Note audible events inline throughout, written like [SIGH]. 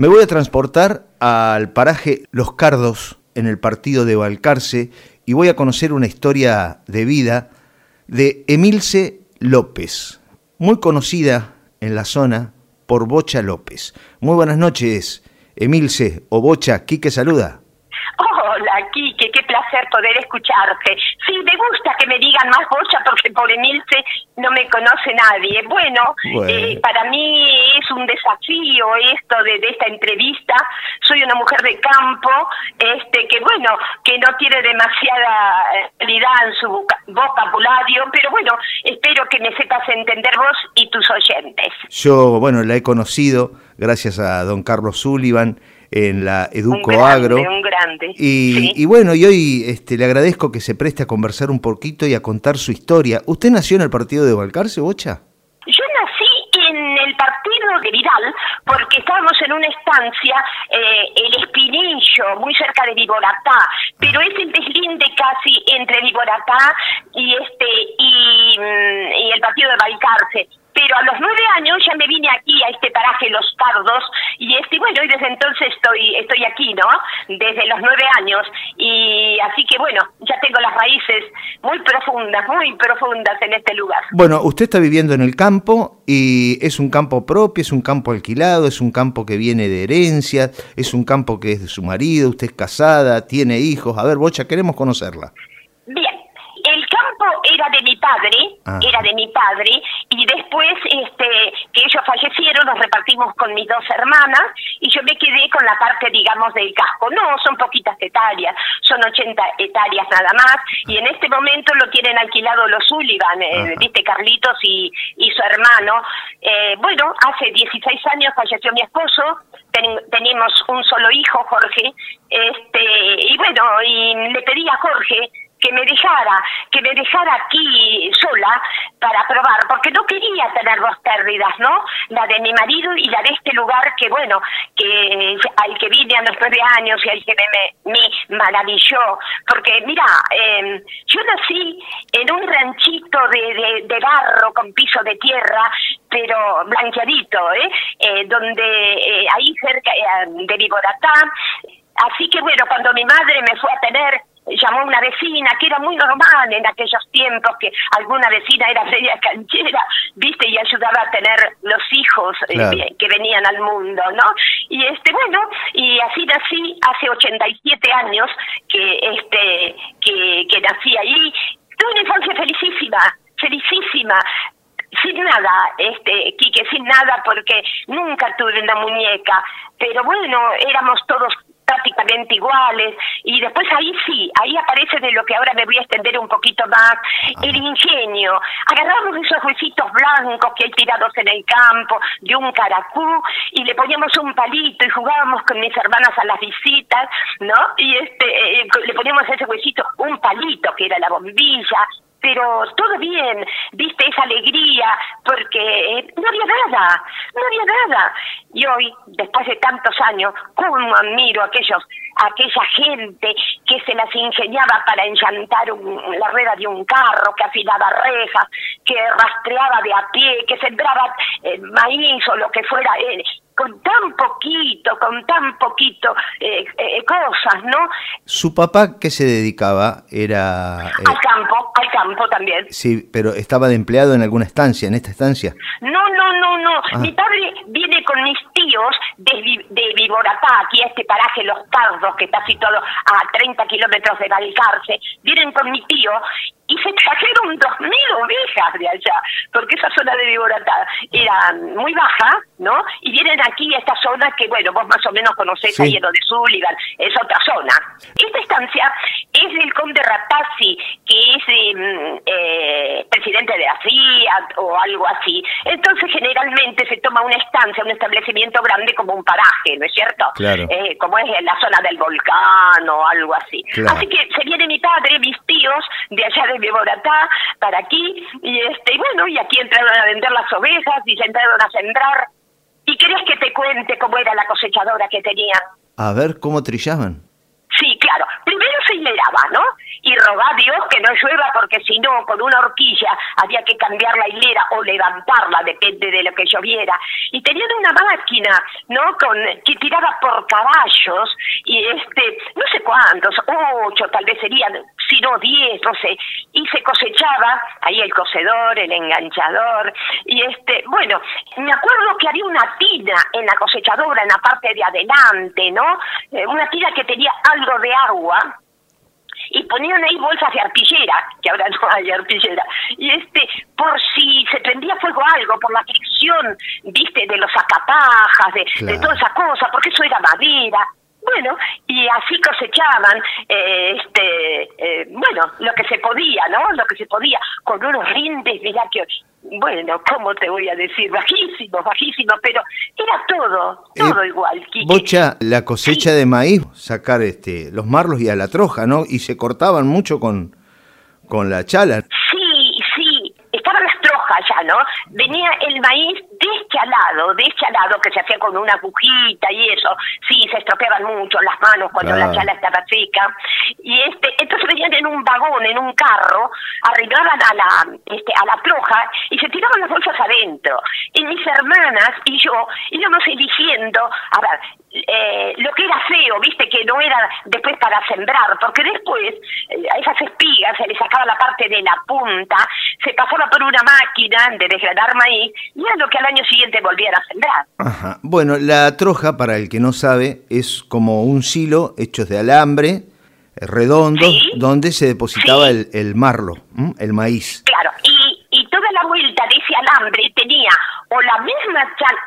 Me voy a transportar al paraje Los Cardos en el partido de Balcarce y voy a conocer una historia de vida de Emilce López, muy conocida en la zona por Bocha López. Muy buenas noches, Emilce o Bocha, Quique saluda. Hola, Quique, placer poder escucharte. Sí, me gusta que me digan más bocha porque por Emilce no me conoce nadie. Bueno, Eh, para mí es un desafío esto de, de, esta entrevista. Soy una mujer de campo, este que bueno, que no tiene demasiada calidad en su vocabulario, pero bueno, espero que me sepas entender vos y tus oyentes. Yo, bueno, la he conocido gracias a don Carlos Sullivan en la Educo Agro. Un grande. Y, ¿sí? y, bueno, y hoy este, le agradezco que se preste a conversar un poquito y a contar su historia. ¿Usted nació en el partido de Balcarce, Bocha? Yo nací en el partido de Vidal porque estábamos en una estancia, eh, el Espinillo, muy cerca de Viboratá, pero es el deslinde casi entre Viboratá y este y, y el partido de Balcarce pero a los nueve años ya me vine aquí a este paraje Los Pardos y este bueno y desde entonces estoy estoy aquí no desde los nueve años. Y así que bueno ya tengo las raíces muy profundas muy profundas en este lugar. Bueno usted está viviendo en el campo y es un campo propio es un campo alquilado es un campo que viene de herencia es un campo que es de su marido usted es casada tiene hijos. A ver Bocha queremos conocerla. Bien el campo era de mi padre, ah. era de mi padre, y después este que ellos fallecieron, nos repartimos con mis dos hermanas, y yo me quedé con la parte, digamos, del casco. No, son poquitas hectáreas, son 80 hectáreas nada más, y en este momento lo tienen alquilado los Sullivan, eh, viste, Carlitos y, y su hermano. Eh, bueno, hace 16 años falleció mi esposo, ten, tenemos un solo hijo, Jorge, este, y bueno, y le pedí a Jorge que me dejara, que me dejara aquí sola para probar, porque no quería tener dos pérdidas, ¿no? La de mi marido y la de este lugar que, bueno, que al que vine a los nueve años y al que me, me maravilló, porque mira, eh, yo nací en un ranchito de, de, barro con piso de tierra, pero blanqueadito, ¿eh? eh donde eh, ahí cerca de Viboratá, así que bueno, cuando mi madre me fue a tener llamó una vecina, que era muy normal en aquellos tiempos, que alguna vecina era media canchera, viste, y ayudaba a tener los hijos claro. eh, que venían al mundo, ¿no? Y este, bueno, y así nací hace 87 años que, este, que, que nací ahí. Tuve una infancia felicísima, felicísima, sin nada, este, Quique, sin nada, porque nunca tuve una muñeca, pero bueno, éramos todos prácticamente iguales y después ahí sí, ahí aparece de lo que ahora me voy a extender un poquito más, el ingenio. Agarramos esos huesitos blancos que hay tirados en el campo de un caracú y le poníamos un palito y jugábamos con mis hermanas a las visitas, ¿no? Y este eh, le poníamos a ese huesito un palito que era la bombilla, pero todo bien, viste esa alegría, porque no había nada, no había nada. Y hoy, después de tantos años, cómo admiro a aquellos, a aquella gente que se las ingeniaba para enchantar un, la rueda de un carro, que afilaba rejas, que rastreaba de a pie, que sembraba eh, maíz o lo que fuera. Eh, con tan poquito, con tan poquito eh, eh, cosas, ¿no? ¿Su papá qué se dedicaba? Era... Eh... Al campo, al campo también. Sí, pero ¿estaba de empleado en alguna estancia, en esta estancia? No, no, no, no. Ah. Mi padre viene con mis tíos de, de Viboratá, aquí a este paraje Los Pardos, que está situado a 30 kilómetros de Balcarce. Vienen con mi tío y se trajeron dos mil ovejas de allá, porque esa zona de Viboratá era muy baja, ¿no? Y vienen aquí a esta zona que, bueno, vos más o menos conocés sí. ahí en de Sullivan, es otra zona. Esta estancia es del conde Ratazzi, que es eh, eh, presidente de la Fiat o algo así. Entonces, generalmente se toma una estancia, un establecimiento grande como un paraje, ¿no es cierto? Claro. Eh, como es en la zona del volcán o algo así. Claro. Así que se viene mi padre, mis tíos, de allá de Viboratá para aquí, y este, y bueno, y aquí entraron a vender las ovejas y se entraron a sembrar. ¿Y querés que te cuente cómo era la cosechadora que tenía? A ver, ¿cómo trillaban? Sí, claro. Primero se cosechaba, ¿no? Y rogaba a Dios que no llueva porque si no, con una horquilla había que cambiar la hilera o levantarla, depende de lo que lloviera. Y tenían una máquina, ¿no? Con, que tiraba por caballos y este, no sé cuántos, ocho tal vez serían, si no diez, no sé, y se cosechaba ahí el cocedor, el enganchador, y este, bueno, me acuerdo que había una tina en la cosechadora, en la parte de adelante, ¿no? Eh, una tina que tenía algo de agua, y ponían ahí bolsas de arpillera, que ahora no hay arpillera, y este, por si se prendía fuego algo, por la fricción, viste, de los acapajas, de, de toda esa cosa, porque eso era madera, bueno, y así cosechaban, eh, este, eh, bueno, lo que se podía, ¿no? Lo que se podía, con unos rindes, mirá que, bueno, ¿cómo te voy a decir? Bajísimos, bajísimos, pero era todo, todo eh, igual. Bocha, la cosecha de maíz, sacar este, los marlos y a la troja, ¿no? Y se cortaban mucho con, con la chala. Sí, estaban las trojas ya, ¿no? Venía el maíz deschalado, deschalado, que se hacía con una agujita y eso, sí, se estropeaban mucho las manos cuando la chala estaba seca, y este, entonces venían en un vagón, en un carro, arribaban a la, este, a la troja y se tiraban las bolsas adentro. Y mis hermanas y yo íbamos eligiendo, a ver, eh, lo que era feo, viste, que no era después para sembrar, porque después eh, a esas espigas se le sacaba la parte de la punta, se pasaba por una máquina de desgranar maíz, y era lo que al año siguiente volvían a sembrar. Ajá. Bueno, la troja, para el que no sabe, es como un silo hecho de alambre, eh, redondo, donde se depositaba el, el, marlo, el maíz. Claro, y, vuelta de ese alambre tenía o la misma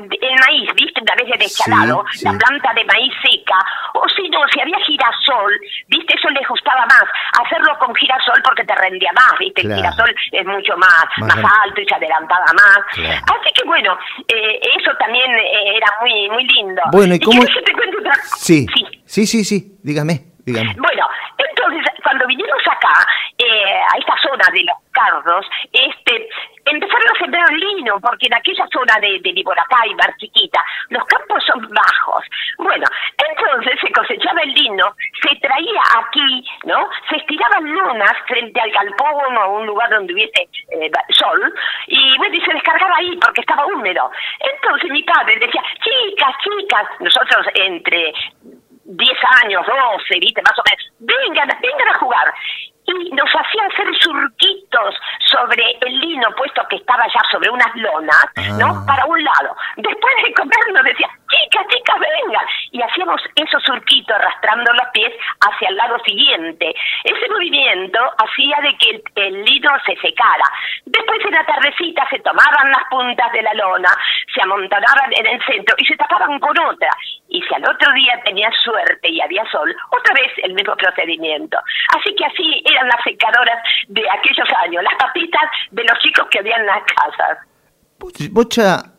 el maíz, viste, una vez de deschalado, la planta de maíz seca, o si no, si había girasol, viste, eso les gustaba más, hacerlo con girasol porque te rendía más, viste, el girasol es mucho más, más, alto y se adelantaba más. Así que bueno, eh, eso también eh, era muy muy lindo. Bueno, ¿y, cómo? te cuento otra... sí, sí, sí, sí, dígame, dígame. Bueno, entonces, cuando vinimos acá, eh, a esta zona de los cardos, este, empezaron a sembrar lino, porque en aquella zona de, de Liboracay, chiquita, los campos son bajos. Bueno, entonces se cosechaba el lino, se traía aquí, ¿no? Se estiraban lunas frente al galpón o a un lugar donde hubiese eh, sol, y bueno, y se descargaba ahí porque estaba húmedo. Entonces mi padre decía, chicas, chicas, nosotros entre 10 años, 12, ¿viste? Más o menos, vengan, vengan a jugar y nos hacía hacer surquitos sobre el lino puesto que estaba ya sobre unas lonas, ¿no? Ah. Para un lado. Después de comer nos decía, chicas, chicas, vengan. Y hacíamos esos surquitos arrastrando los pies hacia el lado siguiente. Ese movimiento hacía de que el, lino se secara. Después en la tardecita se tomaban las puntas de la lona, se amontonaban en el centro y se tapaban con otra. Y si al otro día tenía suerte y había sol, otra vez el mismo procedimiento. Así que así eran las secadoras de aquellos años, las papitas de los chicos que había en las casas. Bocha,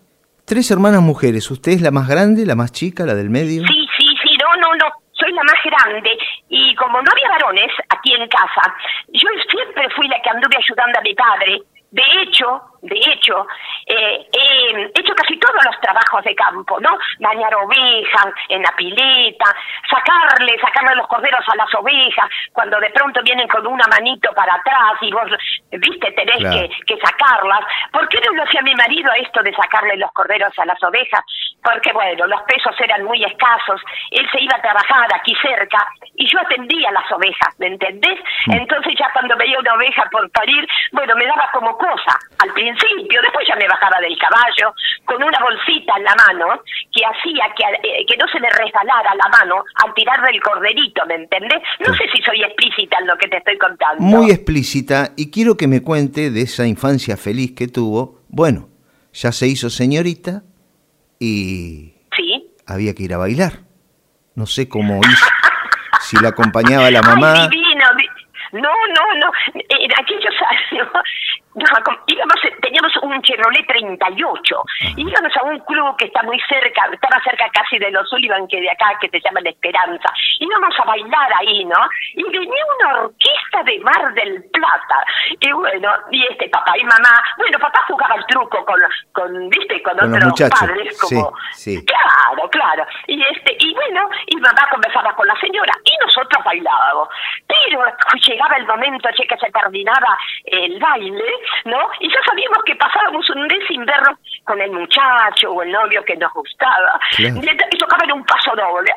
tres hermanas mujeres, ¿usted es la más grande, la más chica, la del medio? Sí, sí, sí, no, no, no, soy la más grande y como no había varones aquí en casa, yo siempre fui la que anduve ayudando a mi padre. De hecho, de hecho, eh, he hecho casi todos los trabajos de campo, ¿no? Bañar ovejas en la pileta, sacarle, sacarle los corderos a las ovejas, cuando de pronto vienen con una manito para atrás y vos, viste, tenés que, que, sacarlas. ¿Por qué no lo hacía mi marido esto de sacarle los corderos a las ovejas? Porque, bueno, los pesos eran muy escasos, él se iba a trabajar aquí cerca y yo atendía las ovejas, ¿me entendés? Mm. Entonces ya cuando veía una oveja por parir, bueno, me daba como cosa al principio principio, después ya me bajaba del caballo con una bolsita en la mano que hacía que, eh, que no se me resbalara la mano al tirar del corderito, ¿me entendés? No sé si soy explícita en lo que te estoy contando. Muy explícita y quiero que me cuente de esa infancia feliz que tuvo. Bueno, ya se hizo señorita y ¿Sí? había que ir a bailar. No sé cómo hizo, [LAUGHS] si la acompañaba la mamá. Ay, divino, no, no, no. En aquellos [LAUGHS] años íbamos, teníamos un Chevrolet 38, íbamos a un club que está muy cerca, estaba cerca casi de los Sullivan, que de acá, que se llama La Esperanza, íbamos a bailar ahí, ¿no? Y venía una orquesta de Mar del Plata, y bueno, y este papá y mamá, bueno, papá jugaba el truco con, con viste, con, otros padres, como, sí, claro, claro, y este, y bueno, y mamá conversaba con la señora, y nosotros bailábamos, pero llegaba el momento, che, que se terminaba el baile, ¿no? Y ya sabíamos que pasábamos un mes sin vernos con el muchacho o el novio que nos gustaba. Y tocaba en un paso doble.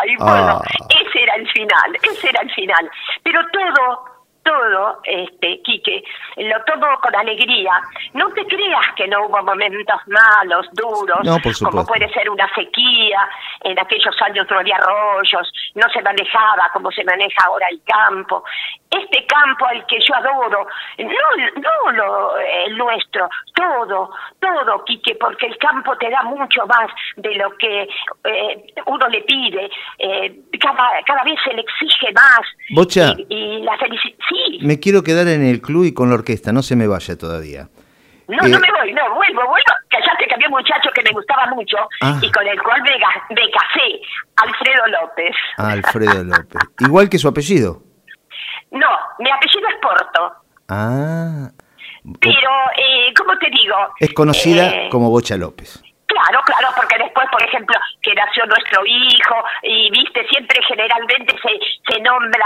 ¡Ay! Bueno, ah. ese era el final, ese era el final. Pero todo todo, este, Quique, lo tomo con alegría. No te creas que no hubo momentos malos, duros, como puede ser una sequía, en aquellos años no había arroyos, no se manejaba como se maneja ahora el campo. Este campo al que yo adoro, no, no lo, el nuestro, todo, todo, Quique, porque el campo te da mucho más de lo que eh, uno le pide, eh, cada, cada vez se le exige más. Bocha. Y, la felicidad. Me quiero quedar en el club y con la orquesta, no se me vaya todavía. No, no eh, me voy, no, vuelvo, vuelvo. Callaste que había un muchacho que me gustaba mucho ah. y con el cual me, me casé, Alfredo López. Ah, Alfredo López. Igual que su apellido. No, mi apellido es Porto. Ah. Pero, eh, ¿cómo te digo? Es conocida eh, como Bocha López. Claro, claro, porque después, por ejemplo, que nació nuestro hijo y, viste, siempre generalmente se, se nombra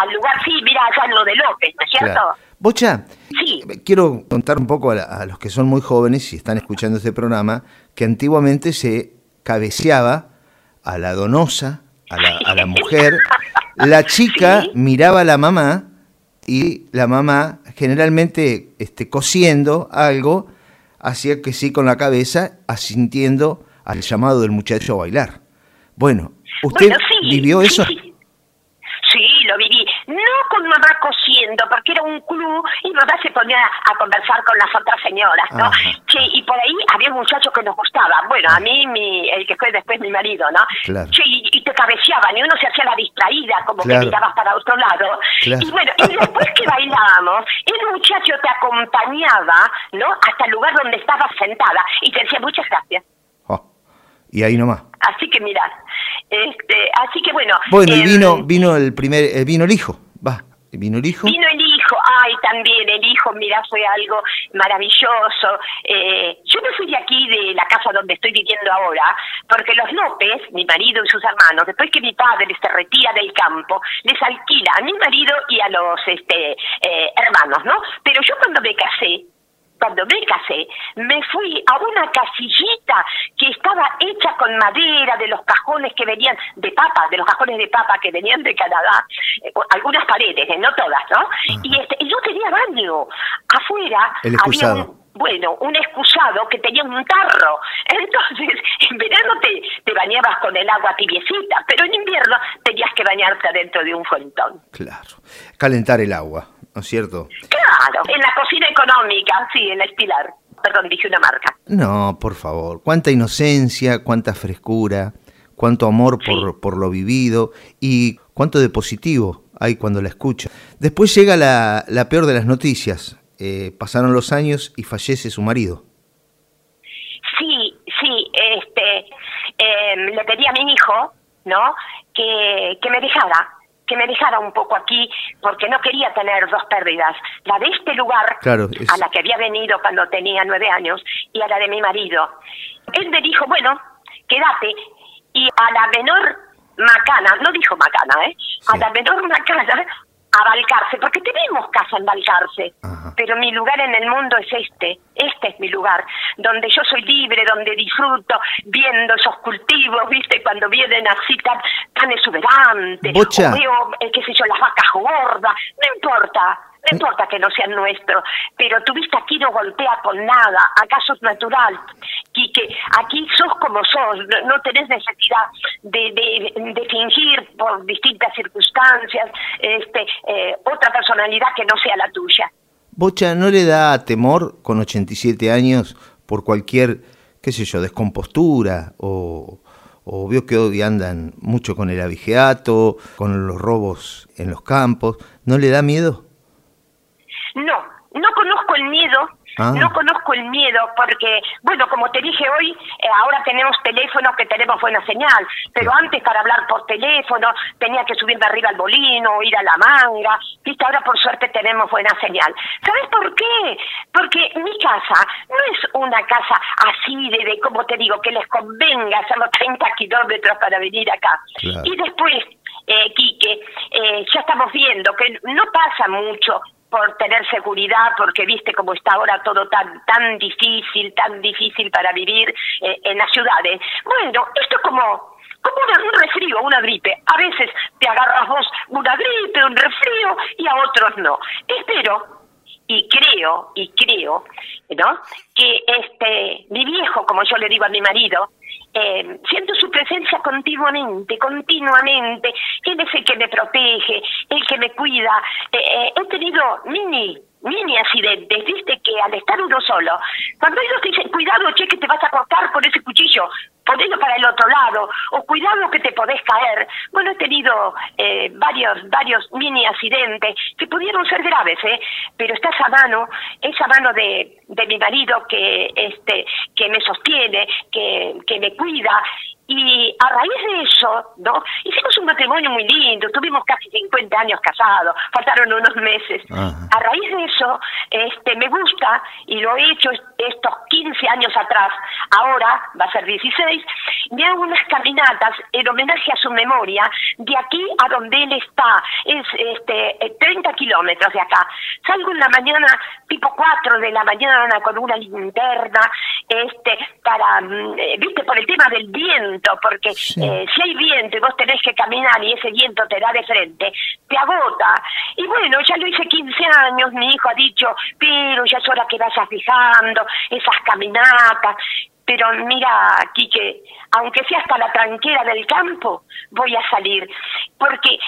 al lugar, sí, mira, allá en lo de López, ¿no es cierto? Bocha, sí. quiero contar un poco a, los que son muy jóvenes y están escuchando este programa, que antiguamente se cabeceaba a la donosa, a la, a la mujer, la chica miraba a la mamá y la mamá generalmente este, cosiendo algo hacía que sí con la cabeza, asintiendo al llamado del muchacho a bailar. Bueno, ¿usted vivió eso? Con mamá cosiendo, porque era un club y mamá se ponía a conversar con las otras señoras, ¿no? Che, y por ahí había un muchacho que nos gustaba, bueno, a mí, mi, el que fue después mi marido, ¿no? Che, y, te cabeceaban y uno se hacía la distraída, como que mirabas para otro lado. Y bueno, y después que bailábamos, el muchacho te acompañaba, ¿no? Hasta el lugar donde estabas sentada y te decía muchas gracias. Y ahí nomás. Así que mira, este, así que bueno. Bueno, y vino, em, vino el primer, eh, vino el hijo. Va, ¿vino el hijo? Vino el hijo, ay, también el hijo, mira, fue algo maravilloso. Eh, yo me fui de aquí, de la casa donde estoy viviendo ahora, porque los López, mi marido y sus hermanos, después que mi padre se retira del campo, les alquila a mi marido y a los este, eh, hermanos, ¿no? Pero yo cuando me casé, cuando me casé, me fui a una casillita que estaba hecha con madera de los cajones que venían de papa, de los cajones de papa que venían de Canadá, eh, algunas paredes, eh, no todas, ¿no? Y, este, yo tenía baño. Afuera había un, bueno, un excusado que tenía un tarro. [LAUGHS] Entonces, en verano te, te bañabas con el agua tibiecita, pero en invierno tenías que bañarte adentro de un fuentón. Claro, calentar el agua. ¿No es cierto? Claro, en la cocina económica, sí, en el Pilar. Perdón, dije una marca. No, por favor. Cuánta inocencia, cuánta frescura, cuánto amor por, por lo vivido y cuánto de positivo hay cuando la escucha. Después llega la, la peor de las noticias. Eh, pasaron los años y fallece su marido. Sí, sí, este, eh, le pedí a mi hijo, ¿no? Que, que me dejara, que me dejara un poco aquí porque no quería tener dos pérdidas, la de este lugar a la que había venido cuando tenía nueve años y a la de mi marido. Él me dijo, bueno, quédate y a la menor macana, no dijo macana, ¿eh? A la menor macana a Balcarce, porque tenemos casa en Balcarce, pero mi lugar en el mundo es este, este es mi lugar, donde yo soy libre, donde disfruto viendo esos cultivos, viste, cuando vienen así tan, tan exuberantes, o veo, eh, qué sé yo, las vacas gordas, no importa, no importa que no sean nuestros, pero tu vista aquí no golpea con nada, acaso es natural, y que aquí sos como sos, no, tenés necesidad de, de, fingir por distintas circunstancias este, eh, otra personalidad que no sea la tuya. Bocha, ¿no le da temor con 87 años por cualquier, qué sé yo, descompostura o, o vio que hoy andan mucho con el abigeato, con los robos en los campos? ¿No le da miedo? No, no conozco el Ah. No conozco el miedo porque, bueno, como te dije hoy, eh, ahora tenemos teléfonos que tenemos buena señal, pero antes para hablar por teléfono tenía que subir de arriba al bolino, ir a la manga, viste, ahora por suerte tenemos buena señal. ¿Sabes por qué? Porque mi casa no es una casa así de, de como te digo, que les convenga hacer los 30 kilómetros para venir acá. Y después, eh, Quique, eh, ya estamos viendo que no pasa mucho por tener seguridad, porque viste cómo está ahora todo tan tan difícil, tan difícil para vivir eh, en las ciudades. Bueno, esto es como como un resfrío, una gripe. A veces te agarras vos una gripe, un resfrío y a otros no. Espero y creo y creo, ¿no? Que este mi viejo, como yo le digo a mi marido, eh, siento su presencia continuamente, continuamente. Él es el que me protege, el que me cuida. Eh, eh, he tenido mini mini accidentes, viste que al estar uno solo, cuando ellos dicen, cuidado, che, que te vas a cortar con ese cuchillo, ponelo para el otro lado, o cuidado que te podés caer. Bueno, he tenido eh, varios, varios mini accidentes que pudieron ser graves, ¿eh? Pero está esa mano, esa mano de, de mi marido que, este, que me sostiene, que, que me cuida, y a raíz de eso, ¿no? Hicimos un matrimonio muy lindo, tuvimos casi 50 años casados, faltaron unos meses. A raíz de eso, este, me gusta, y lo he hecho estos 15 años atrás, ahora va a ser 16, me hago unas caminatas en homenaje a su memoria, de aquí a donde él está, es este 30 kilómetros de acá. Salgo en la mañana, tipo 4 de la mañana, con una linterna, este, para, mm, eh, viste, por el tema del viento, porque eh, si hay viento y vos tenés que caminar y ese viento te da de frente, te agota. Y bueno, ya lo hice 15 años, mi hijo ha dicho, pero ya es hora que vayas fijando esas caminatas. Pero mira, Quique, aunque sea hasta la tranquera del campo, voy a salir. Porque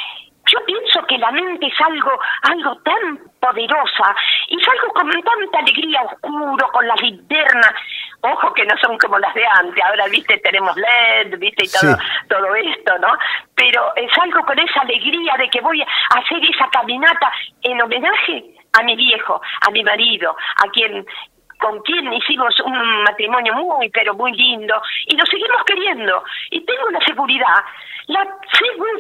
yo pienso que la mente es algo, algo tan poderosa y es algo con tanta alegría oscuro, con las linternas. Ojo que no son como las de antes, ahora viste tenemos LED, viste y todo, todo esto, ¿no? Pero es algo con esa alegría de que voy a hacer esa caminata en homenaje a mi viejo, a mi marido, a quien con quien hicimos un matrimonio muy, pero muy lindo, y nos seguimos queriendo. Y tengo la seguridad, la seguridad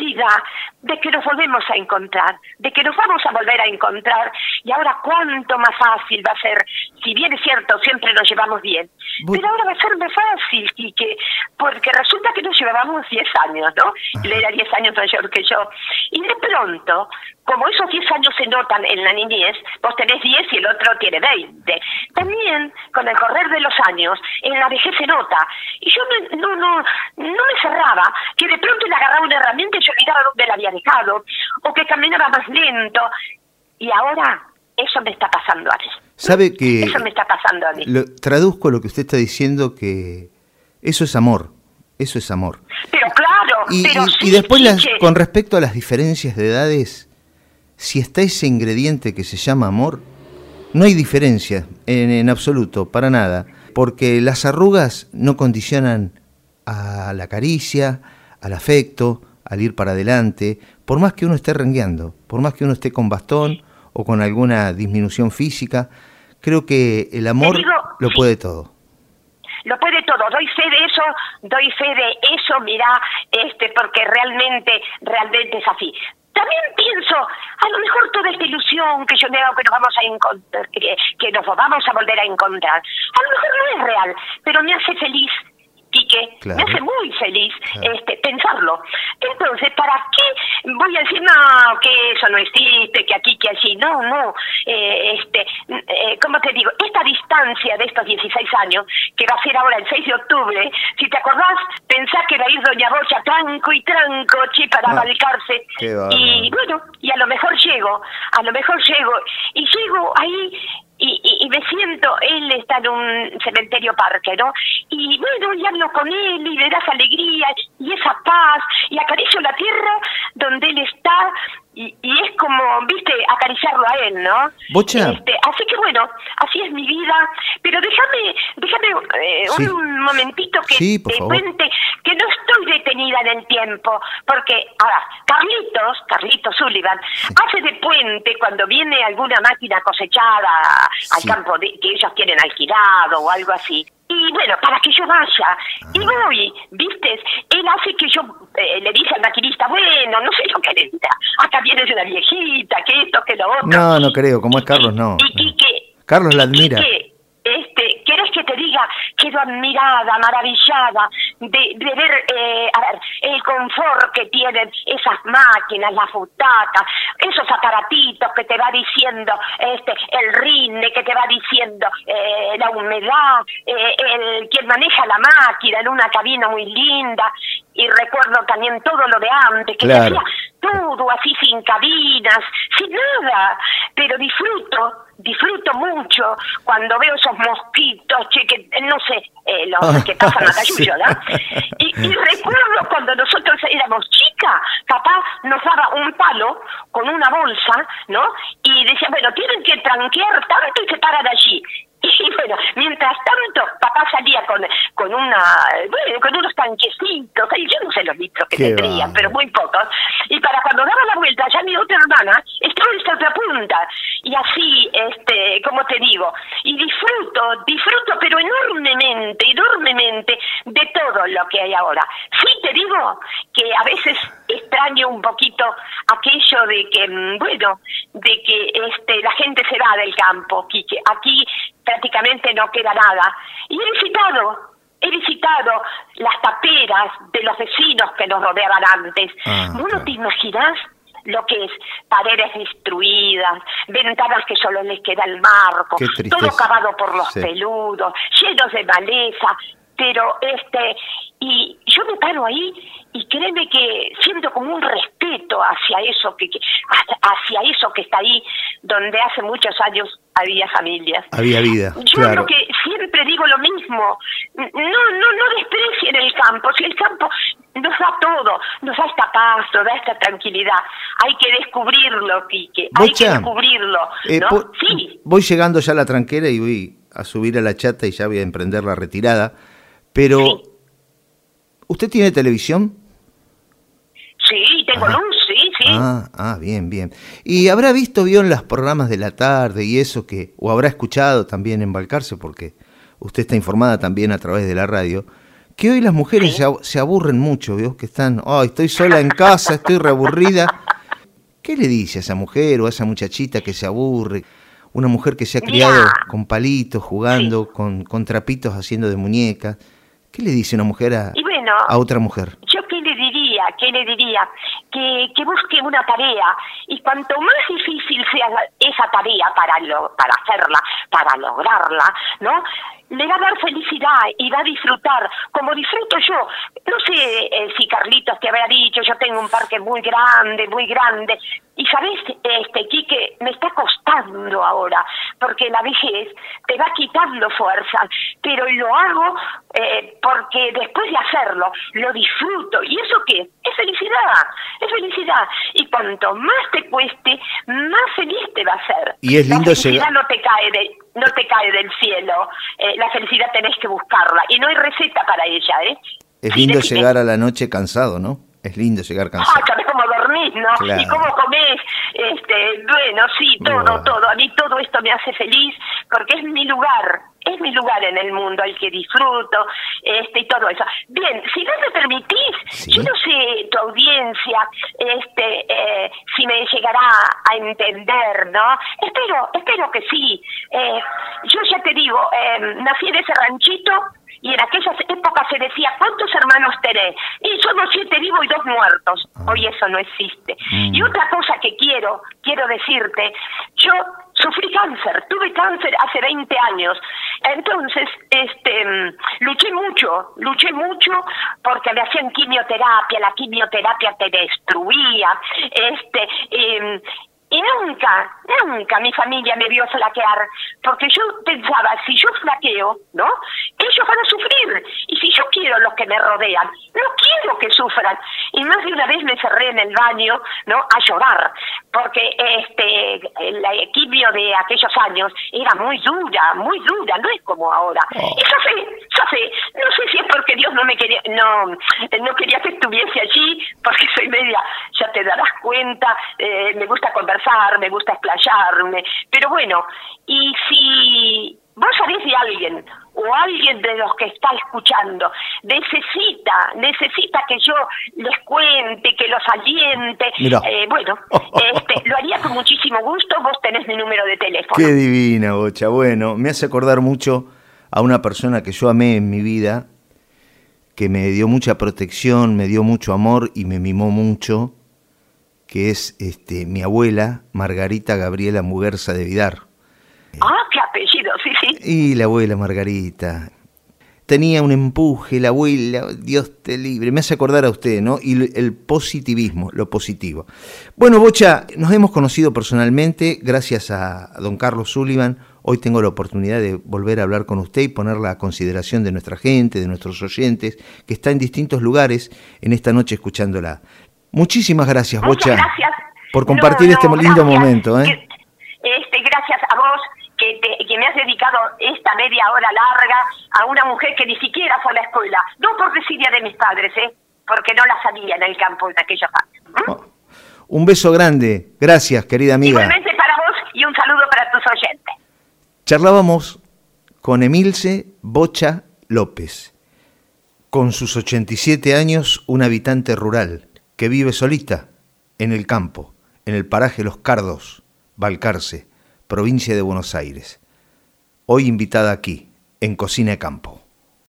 de que nos volvemos a encontrar, de que nos vamos a volver a encontrar, y ahora cuánto más fácil va a ser, si bien es cierto, siempre nos llevamos bien, pero ahora va a ser más fácil, que porque resulta que nos llevábamos 10 años, ¿no? Él era 10 años mayor que yo, y de pronto como esos 10 años se notan en la niñez, vos tenés 10 y el otro tiene 20. También, con el correr de los años, en la vejez se nota. Y yo no, no, no me cerraba, que de pronto le agarraba una herramienta y yo olvidaba dónde la había dejado, o que caminaba más lento. Y ahora, eso me está pasando a mí. ¿Sabe que... Eso me está pasando a mí. Lo, traduzco lo que usted está diciendo, que eso es amor. Eso es amor. Pero claro, y, pero y, después con respecto a las diferencias de edades, si está ese ingrediente que se llama amor, no hay diferencia en, absoluto, para nada, porque las arrugas no condicionan a la caricia, al afecto, al ir para adelante, por más que uno esté rengueando, por más que uno esté con bastón o con alguna disminución física, creo que el amor lo puede todo. Lo puede todo, doy fe de eso, doy fe de eso, mira, este, porque realmente, realmente es así. También pienso, a lo mejor toda esta ilusión que yo me hago que nos vamos a encontrar, que, que nos vamos a volver a encontrar, a lo mejor no es real, pero me hace feliz Quique, me hace muy feliz este, pensarlo. Entonces, ¿para qué voy a decir, no, que eso no existe, que aquí, que allí? No, no. Eh, este, eh, ¿Cómo te digo? Esta distancia de estos 16 años, que va a ser ahora el 6 de octubre, si te acordás, pensás que va a ir Doña Rocha tranco y tranco, che, para ah, Y bueno, y a lo mejor llego, a lo mejor llego, y llego ahí y, y, me siento, él está en un cementerio parque, ¿no? Y bueno, y hablo con él y le das alegría y esa paz y acaricio la tierra donde él está y, es como, viste, acariciarlo a él, ¿no? Bocha. Este, así que bueno, así es mi vida, pero déjame, déjame eh, un momentito que te cuente que no estoy detenida en el tiempo, porque, ahora, Carlitos, Carlitos Sullivan, hace de puente cuando viene alguna máquina cosechada al campo de, que ellos tienen alquilado o algo así. Y bueno, para que yo vaya. Y ah. voy, ¿viste? Él hace que yo eh, le dice al maquinista, bueno, no sé lo que le diga. Acá vienes una viejita, que esto, que lo otro. No, no creo, como es Carlos, no. Y, que... Carlos la admira. este, ¿Querés que te diga? Quedo admirada, maravillada de, de ver, eh, a ver, el confort que tienen esas máquinas, las butacas, esos aparatitos que te va diciendo, este, el rinde que te va diciendo eh, la humedad, eh, el quien maneja la máquina en una cabina muy linda, y recuerdo también todo lo de antes, que claro. Todo así sin cabinas, sin nada, pero disfruto, disfruto mucho cuando veo esos mosquitos, che, que no sé, eh, los ah, que pasan a Cayuyo, Y, y, [LAUGHS] recuerdo cuando nosotros éramos chicas, papá nos daba un palo con una bolsa, ¿no? Y decía, bueno, tienen que tranquear tanto y se paran allí. Y bueno, mientras tanto, papá salía con, con una, bueno, con unos tanquecitos, y yo no sé los litros que tendrían, pero muy pocos, y para cuando daba la vuelta, ya mi otra hermana estaba en esta otra punta, y así, este, como te digo, y disfruto, disfruto, pero enormemente, enormemente, de todo lo que hay ahora. Sí te digo que a veces extraño un poquito aquello de que, mm, bueno, de que este, la gente se va del campo, que Aquí prácticamente no queda nada. Y he visitado, he visitado las taperas de los vecinos que nos rodeaban antes. Ah, no te imaginas lo que es paredes destruidas, ventanas que solo les queda el marco, todo cavado por los peludos, llenos de maleza, pero este y yo me paro ahí y créeme que siento como un respeto hacia eso que, hacia eso que está ahí donde hace muchos años había familias. Había vida yo creo que siempre digo lo mismo no no no desprecien el campo si el campo nos da todo nos da esta paz nos da esta tranquilidad hay que descubrirlo Quique hay que descubrirlo eh, sí. voy llegando ya a la tranquera y voy a subir a la chata y ya voy a emprender la retirada pero, ¿usted tiene televisión? Sí, tengo luz, sí, sí. Ah, ah, bien, bien. ¿Y habrá visto, vio en los programas de la tarde y eso que, o habrá escuchado también en Balcarce, porque usted está informada también a través de la radio, que hoy las mujeres se, aburren mucho, ¿vio? Que están, oh, estoy sola en casa, estoy reaburrida. ¿Qué le dice a esa mujer o a esa muchachita que se aburre? Una mujer que se ha criado con palitos, jugando, con, con trapitos haciendo de muñecas ¿Qué le dice una mujer a, a otra mujer? Yo qué le diría, qué le diría, que, que busque una tarea y cuanto más difícil sea esa tarea para, lo, para hacerla, para lograrla, ¿no? le va a dar felicidad y va a disfrutar, como disfruto yo. No sé eh, si Carlitos te había dicho, yo tengo un parque muy grande, muy grande, y sabes, este, Quique, me está costando ahora, porque la vejez te va quitando fuerza, pero lo hago eh, porque después de hacerlo, lo disfruto. ¿Y eso qué? Es felicidad, es felicidad. Y cuanto más te cueste, más feliz te va a hacer. Y es lindo la felicidad no te cae de, no te cae del cielo. Eh, la felicidad tenés que buscarla. Y no hay receta para ella, ¿eh? Es lindo llegar a la noche cansado, ¿no? Es lindo llegar cansado. Ah, sabes cómo dormís, ¿no? Y cómo comés. Este, bueno, sí, todo, todo. A mí todo esto me hace feliz porque es mi lugar, es mi lugar en el mundo al que disfruto, este, y todo eso. Bien, si no me permitís, yo no sé tu audiencia, este, eh, si me llegará a entender, ¿no? Espero, espero que sí. Eh, yo ya te digo, eh, nací en ese ranchito y en aquellas épocas se decía, ¿cuántos hermanos tenés? Y somos siete vivos y dos muertos. Ah. Hoy eso no existe. Mm. Y otra cosa que quiero, quiero decirte, yo sufrí cáncer, tuve cáncer hace 20 años. Entonces, este, mm, luché mucho, luché mucho porque me hacían quimioterapia, la quimioterapia te destruía, este, em, Y nunca, nunca mi familia me vio flaquear, porque yo pensaba, si yo flaqueo, ¿no? Ellos van a sufrir. Y si yo quiero los que me rodean, no quiero que sufran. Y más de una vez me cerré en el baño, ¿no? A llorar, porque este el equipio de aquellos años era muy dura, muy dura, no es como ahora. Oh. Eso sé, yo sé, no sé si es porque Dios no me quería, no, no quería que estuviese allí, porque [LAUGHS] soy media, ya te darás cuenta, eh, me gusta conversar me gusta explayarme, pero bueno, y si vos sabés de alguien o alguien de los que está escuchando necesita, necesita que yo les cuente, que los aliente, eh, bueno, [LAUGHS] este, lo haría con muchísimo gusto, vos tenés mi número de teléfono. Qué divina, Bocha. Bueno, me hace acordar mucho a una persona que yo amé en mi vida, que me dio mucha protección, me dio mucho amor y me mimó mucho, que es este, mi abuela, Margarita Gabriela Muguerza de Vidar. Ah, qué apellido, sí, sí. Y la abuela Margarita. Tenía un empuje, la abuela, Dios te libre. Me hace acordar a usted, ¿no? Y el positivismo, lo positivo. Bueno, Bocha, nos hemos conocido personalmente gracias a don Carlos Sullivan. Hoy tengo la oportunidad de volver a hablar con usted y ponerla a consideración de nuestra gente, de nuestros oyentes, que está en distintos lugares en esta noche escuchándola. Muchísimas gracias, Bocha, gracias. por compartir este lindo momento. ¿eh? Este, gracias a vos que, me has dedicado esta media hora larga a una mujer que ni siquiera fue a la escuela. No por desidia de mis padres, ¿eh? porque no la sabía en el campo en aquella parte. Oh, un beso grande. Gracias, querida amiga. Igualmente para vos y un saludo para tus oyentes. Charlábamos con Emilce Bocha López, con sus 87 años, un habitante rural que vive solita en el campo, en el paraje Los Cardos, Balcarce, provincia de Buenos Aires. Hoy invitada aquí, en Cocina de Campo.